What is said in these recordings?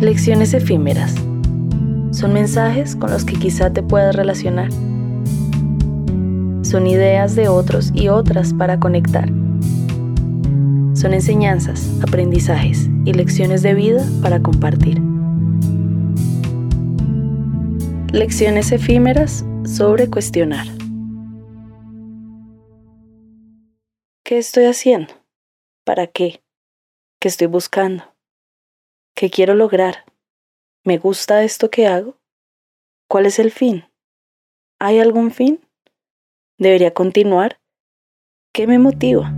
Lecciones efímeras. Son mensajes con los que quizá te puedas relacionar. Son ideas de otros y otras para conectar. Son enseñanzas, aprendizajes y lecciones de vida para compartir. Lecciones efímeras sobre cuestionar. ¿Qué estoy haciendo? ¿Para qué? ¿Qué estoy buscando? ¿Qué quiero lograr? ¿Me gusta esto que hago? ¿Cuál es el fin? ¿Hay algún fin? ¿Debería continuar? ¿Qué me motiva?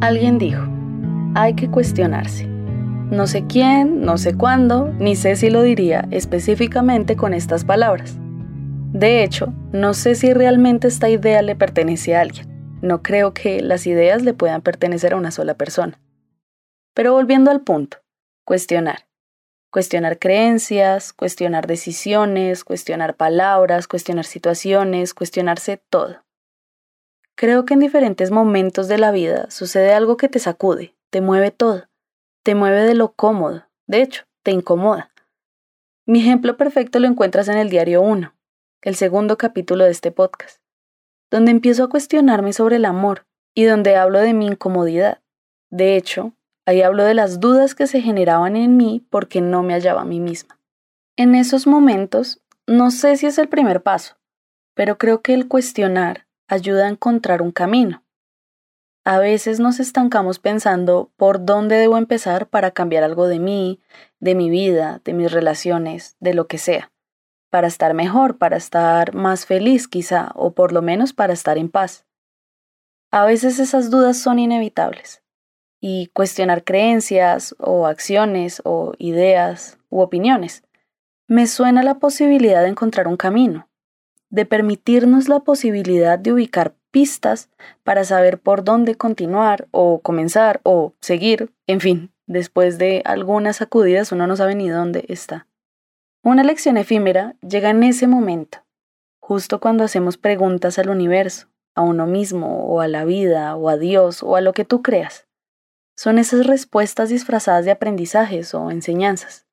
Alguien dijo, hay que cuestionarse. No sé quién, no sé cuándo, ni sé si lo diría específicamente con estas palabras. De hecho, no sé si realmente esta idea le pertenece a alguien. No creo que las ideas le puedan pertenecer a una sola persona. Pero volviendo al punto, cuestionar. Cuestionar creencias, cuestionar decisiones, cuestionar palabras, cuestionar situaciones, cuestionarse todo. Creo que en diferentes momentos de la vida sucede algo que te sacude, te mueve todo te mueve de lo cómodo, de hecho, te incomoda. Mi ejemplo perfecto lo encuentras en el diario 1, el segundo capítulo de este podcast, donde empiezo a cuestionarme sobre el amor y donde hablo de mi incomodidad. De hecho, ahí hablo de las dudas que se generaban en mí porque no me hallaba a mí misma. En esos momentos, no sé si es el primer paso, pero creo que el cuestionar ayuda a encontrar un camino. A veces nos estancamos pensando por dónde debo empezar para cambiar algo de mí, de mi vida, de mis relaciones, de lo que sea, para estar mejor, para estar más feliz quizá, o por lo menos para estar en paz. A veces esas dudas son inevitables, y cuestionar creencias o acciones o ideas u opiniones me suena la posibilidad de encontrar un camino, de permitirnos la posibilidad de ubicar pistas para saber por dónde continuar o comenzar o seguir, en fin, después de algunas sacudidas uno no sabe ni dónde está. Una lección efímera llega en ese momento, justo cuando hacemos preguntas al universo, a uno mismo o a la vida o a Dios o a lo que tú creas. Son esas respuestas disfrazadas de aprendizajes o enseñanzas.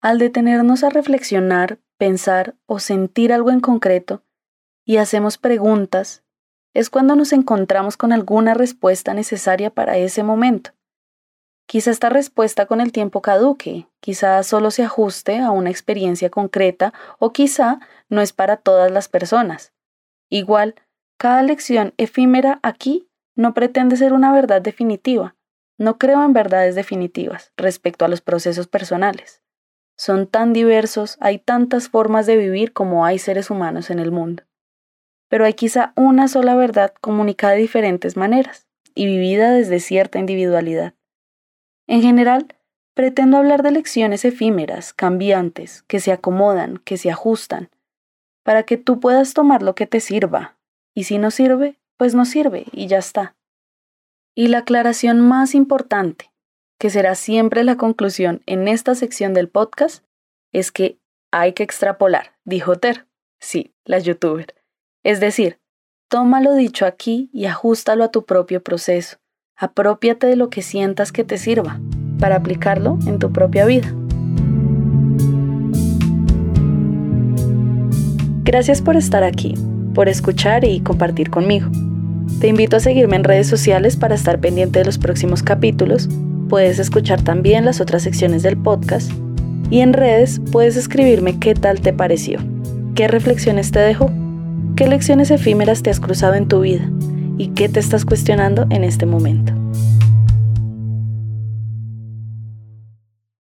Al detenernos a reflexionar, pensar o sentir algo en concreto y hacemos preguntas, es cuando nos encontramos con alguna respuesta necesaria para ese momento. Quizá esta respuesta con el tiempo caduque, quizá solo se ajuste a una experiencia concreta o quizá no es para todas las personas. Igual, cada lección efímera aquí no pretende ser una verdad definitiva. No creo en verdades definitivas respecto a los procesos personales. Son tan diversos, hay tantas formas de vivir como hay seres humanos en el mundo pero hay quizá una sola verdad comunicada de diferentes maneras y vivida desde cierta individualidad. En general, pretendo hablar de lecciones efímeras, cambiantes, que se acomodan, que se ajustan, para que tú puedas tomar lo que te sirva, y si no sirve, pues no sirve y ya está. Y la aclaración más importante, que será siempre la conclusión en esta sección del podcast, es que hay que extrapolar, dijo Ter, sí, la youtuber. Es decir, toma lo dicho aquí y ajustalo a tu propio proceso. Apropiate de lo que sientas que te sirva para aplicarlo en tu propia vida. Gracias por estar aquí, por escuchar y compartir conmigo. Te invito a seguirme en redes sociales para estar pendiente de los próximos capítulos. Puedes escuchar también las otras secciones del podcast. Y en redes puedes escribirme qué tal te pareció, qué reflexiones te dejó ¿Qué lecciones efímeras te has cruzado en tu vida? ¿Y qué te estás cuestionando en este momento?